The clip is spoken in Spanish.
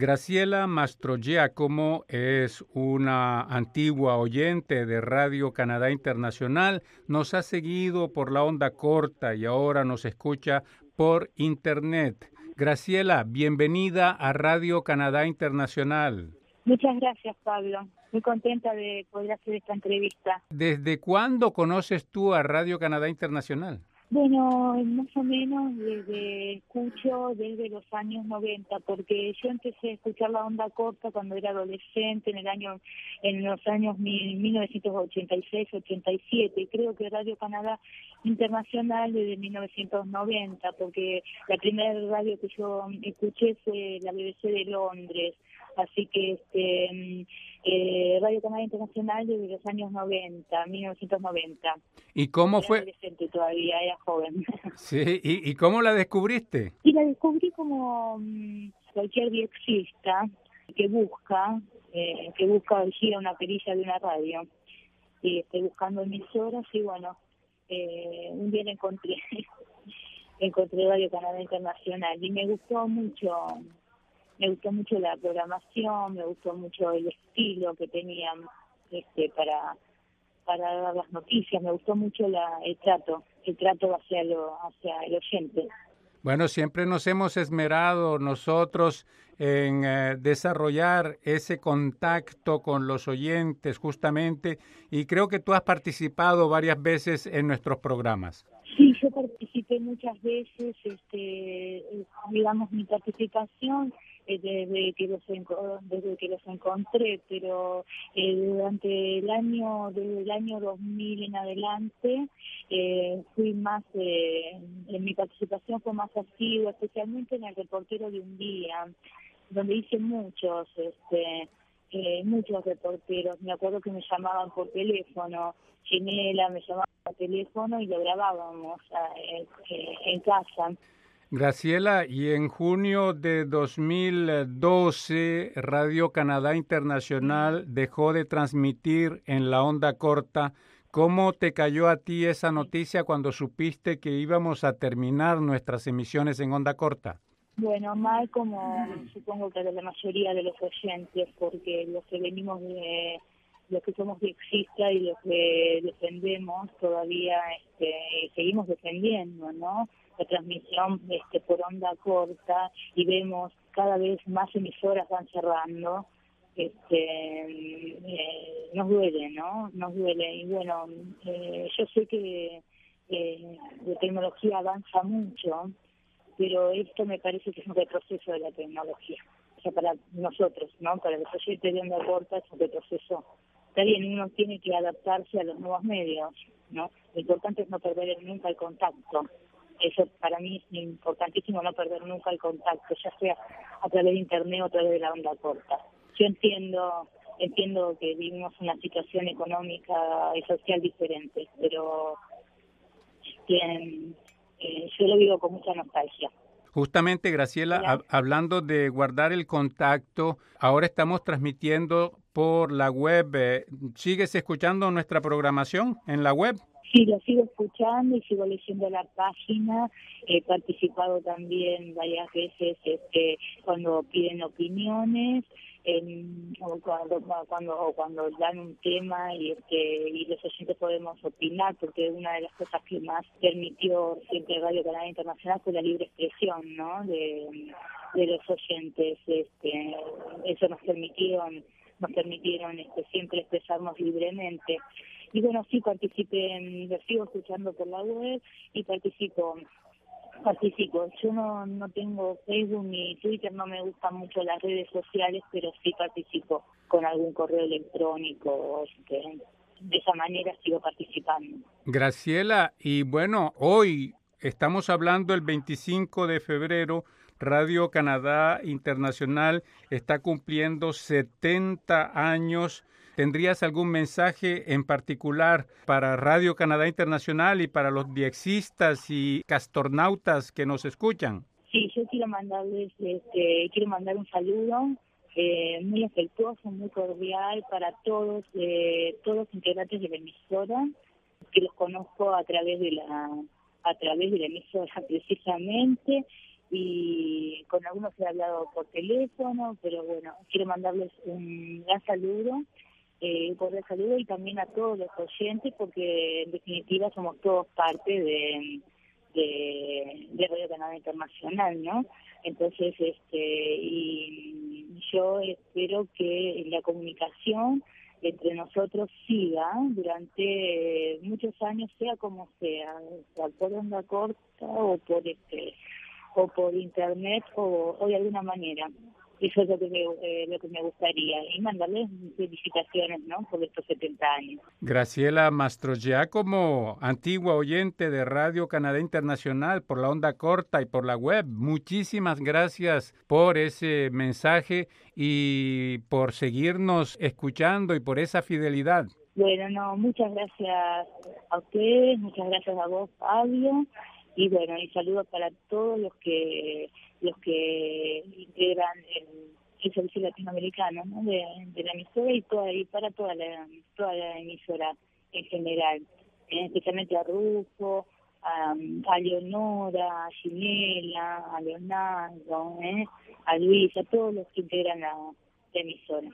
Graciela Mastrogiacomo es una antigua oyente de Radio Canadá Internacional, nos ha seguido por la onda corta y ahora nos escucha por Internet. Graciela, bienvenida a Radio Canadá Internacional. Muchas gracias, Pablo. Muy contenta de poder hacer esta entrevista. ¿Desde cuándo conoces tú a Radio Canadá Internacional? Bueno, más o menos desde escucho desde los años 90, porque yo empecé a escuchar la onda corta cuando era adolescente en el año en los años 1986-87 y creo que Radio Canadá Internacional desde 1990, porque la primera radio que yo escuché fue la BBC de Londres, así que este eh, Radio Canadá Internacional desde los años 90, 1990. ¿Y cómo fue? Adolescente todavía, era joven. Sí, ¿y, cómo la descubriste? Y la descubrí como mm, cualquier viexista que busca, eh, que busca elegir una perilla de una radio. Y estoy buscando emisoras y bueno, eh, un día encontré, encontré Radio Canadá Internacional y me gustó mucho me gustó mucho la programación, me gustó mucho el estilo que tenían este, para para dar las noticias, me gustó mucho la, el trato, el trato hacia, lo, hacia el oyente. Bueno, siempre nos hemos esmerado nosotros en eh, desarrollar ese contacto con los oyentes justamente y creo que tú has participado varias veces en nuestros programas. Sí, yo participé muchas veces, este, digamos, mi participación desde que los desde que los encontré pero eh, durante el año desde el año 2000 en adelante eh, fui más eh, en mi participación fue más asidua especialmente en el reportero de un día donde hice muchos este eh, muchos reporteros. Me acuerdo que me llamaban por teléfono Ginela me llamaba por teléfono y lo grabábamos eh, en casa Graciela, y en junio de 2012 Radio Canadá Internacional dejó de transmitir en la onda corta. ¿Cómo te cayó a ti esa noticia cuando supiste que íbamos a terminar nuestras emisiones en onda corta? Bueno, mal como supongo que de la mayoría de los oyentes, porque los que venimos de los que somos viexistas y los que defendemos todavía este, seguimos defendiendo, ¿no? La transmisión este, por onda corta y vemos cada vez más emisoras van cerrando. Este, eh, nos duele, ¿no? Nos duele. Y bueno, eh, yo sé que eh, la tecnología avanza mucho, pero esto me parece que es un retroceso de la tecnología. O sea, para nosotros, ¿no? Para los oyentes de onda corta es un retroceso está bien, uno tiene que adaptarse a los nuevos medios, ¿no? Lo importante es no perder nunca el contacto. Eso para mí es importantísimo, no perder nunca el contacto, ya sea a través de internet o a través de la onda corta. Yo entiendo entiendo que vivimos una situación económica y social diferente, pero eh, yo lo vivo con mucha nostalgia. Justamente, Graciela, hablando de guardar el contacto, ahora estamos transmitiendo por la web. Eh, ¿Sigues escuchando nuestra programación en la web? Sí, lo sigo escuchando y sigo leyendo la página. He participado también varias veces este, cuando piden opiniones en, cuando, cuando, cuando dan un tema y, este, y los oyentes podemos opinar, porque una de las cosas que más permitió siempre Radio Canadá Internacional fue la libre expresión ¿no? de, de los oyentes. Este, eso nos permitieron, nos permitieron este, siempre expresarnos libremente. Y bueno, sí participé, lo sigo escuchando por la web y participo participo. Yo no, no tengo Facebook ni Twitter, no me gustan mucho las redes sociales, pero sí participo con algún correo electrónico. Este, de esa manera sigo participando. Graciela, y bueno, hoy estamos hablando el 25 de febrero. Radio Canadá Internacional está cumpliendo 70 años ¿Tendrías algún mensaje en particular para Radio Canadá Internacional y para los diexistas y castornautas que nos escuchan? Sí, yo quiero mandarles, este, quiero mandar un saludo eh, muy afectuoso, muy cordial para todos, eh, todos los integrantes de la emisora, que los conozco a través de la, a través de la emisora precisamente, y con algunos he hablado por teléfono, pero bueno, quiero mandarles un gran saludo, eh, un cordial saludo y también a todos los oyentes porque en definitiva somos todos parte de, de, Radio Canadá Internacional, ¿no? Entonces, este, y yo espero que la comunicación entre nosotros siga durante muchos años, sea como sea por onda corta o por este o por internet o, de alguna manera. Eso es lo que me, eh, lo que me gustaría. Y mandarles felicitaciones ¿no? por estos 70 años. Graciela ya como antigua oyente de Radio Canadá Internacional por la onda corta y por la web, muchísimas gracias por ese mensaje y por seguirnos escuchando y por esa fidelidad. Bueno, no, muchas gracias a ustedes, muchas gracias a vos, Fabio y bueno y saludos para todos los que los que integran el, servicio latinoamericano de, la emisora y toda y para toda la toda la emisora en general especialmente a Rufo a, a Leonora a Ginela a Leonardo eh, a Luis a todos los que integran la, emisora